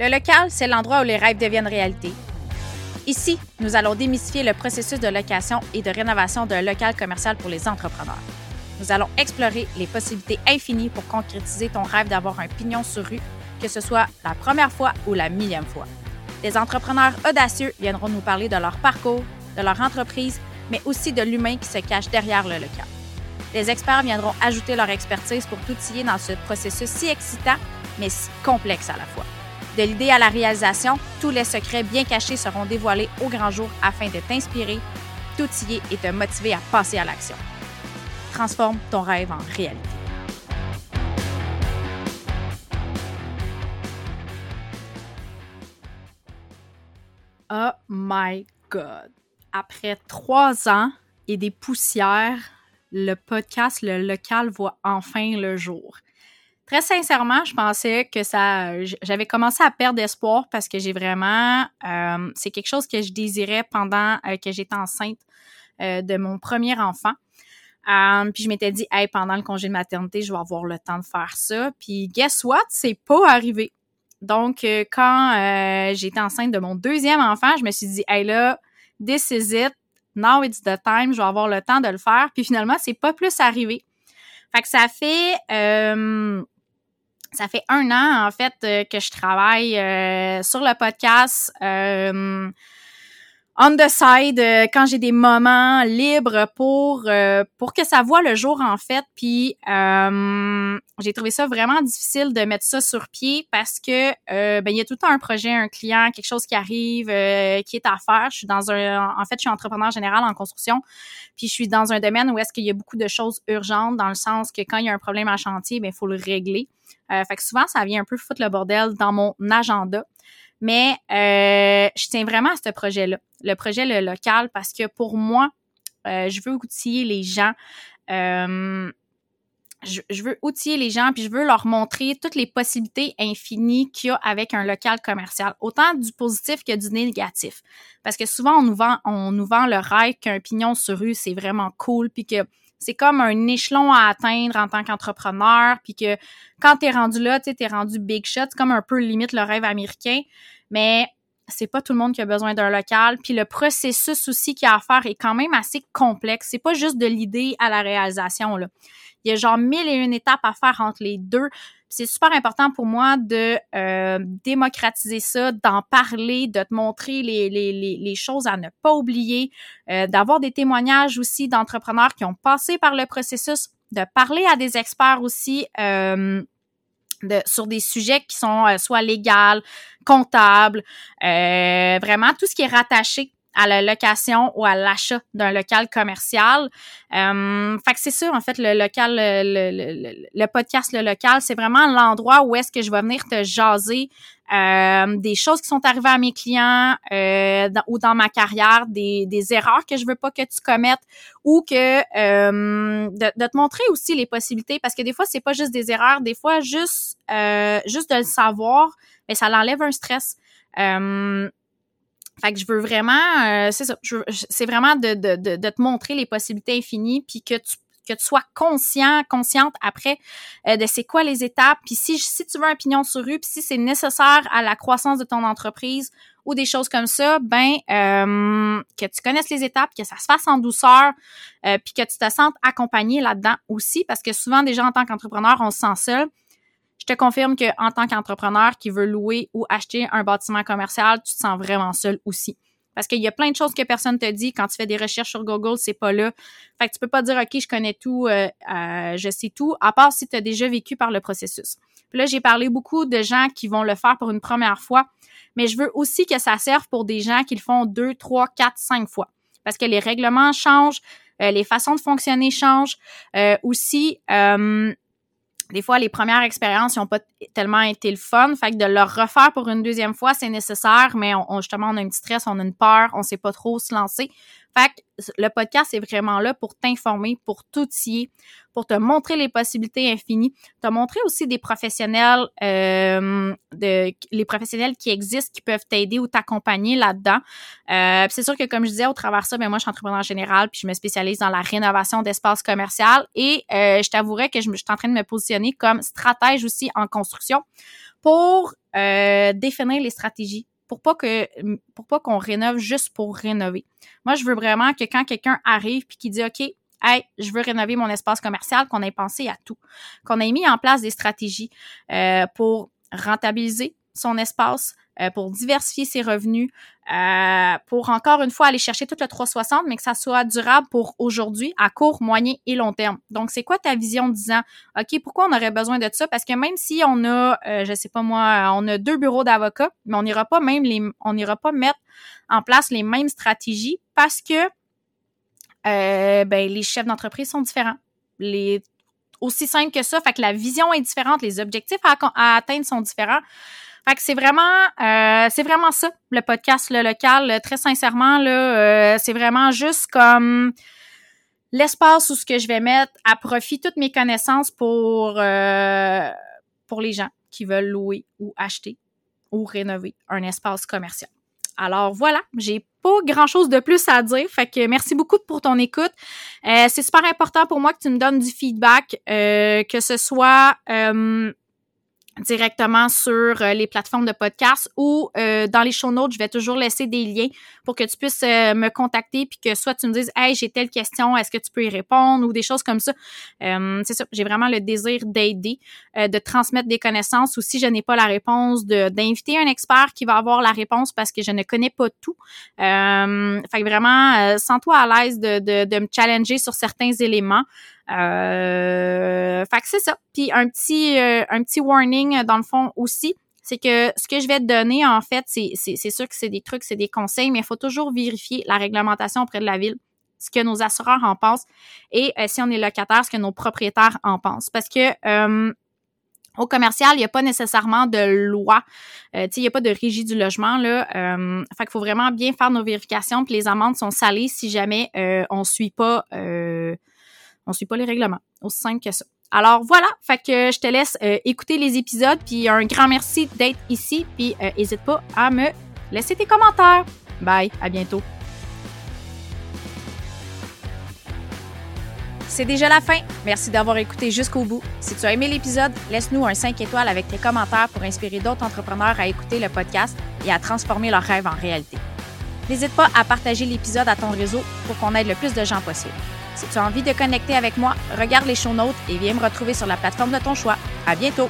Le local, c'est l'endroit où les rêves deviennent réalité. Ici, nous allons démystifier le processus de location et de rénovation d'un local commercial pour les entrepreneurs. Nous allons explorer les possibilités infinies pour concrétiser ton rêve d'avoir un pignon sur rue, que ce soit la première fois ou la millième fois. Des entrepreneurs audacieux viendront nous parler de leur parcours, de leur entreprise, mais aussi de l'humain qui se cache derrière le local. Les experts viendront ajouter leur expertise pour t'outiller dans ce processus si excitant, mais si complexe à la fois. De l'idée à la réalisation, tous les secrets bien cachés seront dévoilés au grand jour afin de t'inspirer, t'outiller et te motiver à passer à l'action. Transforme ton rêve en réalité. Oh my God. Après trois ans et des poussières, le podcast Le Local voit enfin le jour. Très sincèrement, je pensais que ça. J'avais commencé à perdre espoir parce que j'ai vraiment. Euh, c'est quelque chose que je désirais pendant euh, que j'étais enceinte euh, de mon premier enfant. puis je m'étais dit, hey, pendant le congé de maternité, je vais avoir le temps de faire ça. Puis guess what? C'est pas arrivé. Donc, quand j'étais enceinte de mon deuxième enfant, je me suis dit, hey là, this is it. Now it's the time. Je vais avoir le temps de le faire. Puis finalement, c'est pas plus arrivé. Fait que ça fait ça fait un an, en fait, euh, que je travaille euh, sur le podcast. Euh, on the side quand j'ai des moments libres pour pour que ça voit le jour en fait. Puis j'ai trouvé ça vraiment difficile de mettre ça sur pied parce que ben il y a tout le temps un projet un client quelque chose qui arrive qui est à faire. Je suis dans un en fait je suis entrepreneur général en construction. Puis je suis dans un domaine où est-ce qu'il y a beaucoup de choses urgentes dans le sens que quand il y a un problème à chantier ben il faut le régler. Euh, fait que souvent, ça vient un peu foutre le bordel dans mon agenda. Mais euh, je tiens vraiment à ce projet-là, le projet le local, parce que pour moi, euh, je veux outiller les gens. je, je, veux outiller les gens, puis je veux leur montrer toutes les possibilités infinies qu'il y a avec un local commercial, autant du positif que du négatif. Parce que souvent, on nous vend, on nous vend le rêve qu'un pignon sur rue, c'est vraiment cool, puis que c'est comme un échelon à atteindre en tant qu'entrepreneur, puis que quand t'es rendu là, tu t'es rendu big shot, c'est comme un peu limite le rêve américain, mais c'est pas tout le monde qui a besoin d'un local, puis le processus aussi qu'il y a à faire est quand même assez complexe. C'est pas juste de l'idée à la réalisation là. Il y a genre mille et une étapes à faire entre les deux c'est super important pour moi de euh, démocratiser ça, d'en parler, de te montrer les, les, les, choses à ne pas oublier, euh, d'avoir des témoignages aussi d'entrepreneurs qui ont passé par le processus, de parler à des experts aussi. Euh, de, sur des sujets qui sont soit légaux, comptables, vraiment tout ce qui est rattaché à la location ou à l'achat d'un local commercial. Euh, fait que c'est sûr, en fait, le local, le, le, podcast Le Local, c'est vraiment l'endroit où est-ce que je vais venir te jaser euh, des choses qui sont arrivées à mes clients euh, ou dans ma carrière, des, des erreurs que je veux pas que tu commettes ou que euh, de, de, te montrer aussi les possibilités parce que des fois c'est pas juste des erreurs, des fois juste euh, juste de le savoir, mais ça l'enlève un stress. Euh, fait que je veux vraiment, euh, c'est vraiment de, te montrer les possibilités infinies, puis que tu que tu sois conscient, consciente après euh, de c'est quoi les étapes, puis si, si tu veux un pignon sur rue, puis si c'est nécessaire à la croissance de ton entreprise ou des choses comme ça, ben euh, que tu connaisses les étapes, que ça se fasse en douceur, euh, puis que tu te sentes accompagné là-dedans aussi, parce que souvent déjà en tant qu'entrepreneur, on se sent seul je te confirme que en tant qu'entrepreneur qui veut louer ou acheter un bâtiment commercial, tu te sens vraiment seul aussi. Parce qu'il y a plein de choses que personne te dit quand tu fais des recherches sur Google, c'est pas là. Fait que tu peux pas dire OK, je connais tout, euh, euh, je sais tout, à part si tu as déjà vécu par le processus. Puis là, j'ai parlé beaucoup de gens qui vont le faire pour une première fois, mais je veux aussi que ça serve pour des gens qui le font deux, trois, quatre, cinq fois. Parce que les règlements changent, euh, les façons de fonctionner changent. aussi, des fois, les premières expériences n'ont pas tellement été le fun. Fait que de le refaire pour une deuxième fois, c'est nécessaire, mais on, justement, on a un petit stress, on a une peur, on sait pas trop se lancer. Fait que le podcast est vraiment là pour t'informer, pour t'outiller, pour te montrer les possibilités infinies, te montrer aussi des professionnels, euh, de, les professionnels qui existent, qui peuvent t'aider ou t'accompagner là-dedans. Euh, c'est sûr que comme je disais, au travers de ça, ben moi je suis entrepreneur général, puis je me spécialise dans la rénovation d'espace commercial et euh, je t'avouerais que je, je suis en train de me positionner comme stratège aussi en construction pour euh, définir les stratégies pour pas que pour pas qu'on rénove juste pour rénover. Moi, je veux vraiment que quand quelqu'un arrive puis qui dit OK, hey, je veux rénover mon espace commercial, qu'on ait pensé à tout, qu'on ait mis en place des stratégies euh, pour rentabiliser son espace, euh, pour diversifier ses revenus, euh, pour encore une fois aller chercher tout le 360, mais que ça soit durable pour aujourd'hui, à court, moyen et long terme. Donc, c'est quoi ta vision disant, OK, pourquoi on aurait besoin de ça? Parce que même si on a, euh, je sais pas moi, on a deux bureaux d'avocats, mais on n'ira pas même les, on n'ira pas mettre en place les mêmes stratégies parce que euh, ben, les chefs d'entreprise sont différents. Les aussi simple que ça, fait que la vision est différente, les objectifs à atteindre sont différents. C'est vraiment, euh, c'est vraiment ça, le podcast le local. Très sincèrement, euh, c'est vraiment juste comme l'espace où ce que je vais mettre à profit toutes mes connaissances pour euh, pour les gens qui veulent louer ou acheter ou rénover un espace commercial. Alors voilà, j'ai pas grand chose de plus à dire. Fait que merci beaucoup pour ton écoute. c'est super important pour moi que tu me donnes du feedback, que ce soit directement sur euh, les plateformes de podcast ou euh, dans les show notes, je vais toujours laisser des liens pour que tu puisses euh, me contacter puis que soit tu me dises "Hey, j'ai telle question, est-ce que tu peux y répondre" ou des choses comme ça. c'est ça, j'ai vraiment le désir d'aider, de transmettre des connaissances ou si je n'ai pas la réponse d'inviter un expert qui va avoir la réponse parce que je ne connais pas tout. fait que vraiment sens-toi à l'aise de, de me challenger sur certains éléments. Euh, fait que c'est ça. Puis un petit, euh, un petit warning dans le fond aussi, c'est que ce que je vais te donner, en fait, c'est, c'est, sûr que c'est des trucs, c'est des conseils, mais il faut toujours vérifier la réglementation auprès de la ville, ce que nos assureurs en pensent et euh, si on est locataire, ce que nos propriétaires en pensent. Parce que euh, au commercial, il n'y a pas nécessairement de loi. Euh, il n'y a pas de régie du logement. Là. Euh, fait qu'il faut vraiment bien faire nos vérifications. Puis les amendes sont salées si jamais euh, on suit pas euh, on suit pas les règlements. Aussi simple que ça. Alors voilà, fait que je te laisse euh, écouter les épisodes, puis un grand merci d'être ici, puis n'hésite euh, pas à me laisser tes commentaires. Bye, à bientôt. C'est déjà la fin. Merci d'avoir écouté jusqu'au bout. Si tu as aimé l'épisode, laisse-nous un 5 étoiles avec tes commentaires pour inspirer d'autres entrepreneurs à écouter le podcast et à transformer leurs rêves en réalité. N'hésite pas à partager l'épisode à ton réseau pour qu'on aide le plus de gens possible. Si tu as envie de connecter avec moi, regarde les show notes et viens me retrouver sur la plateforme de ton choix. À bientôt!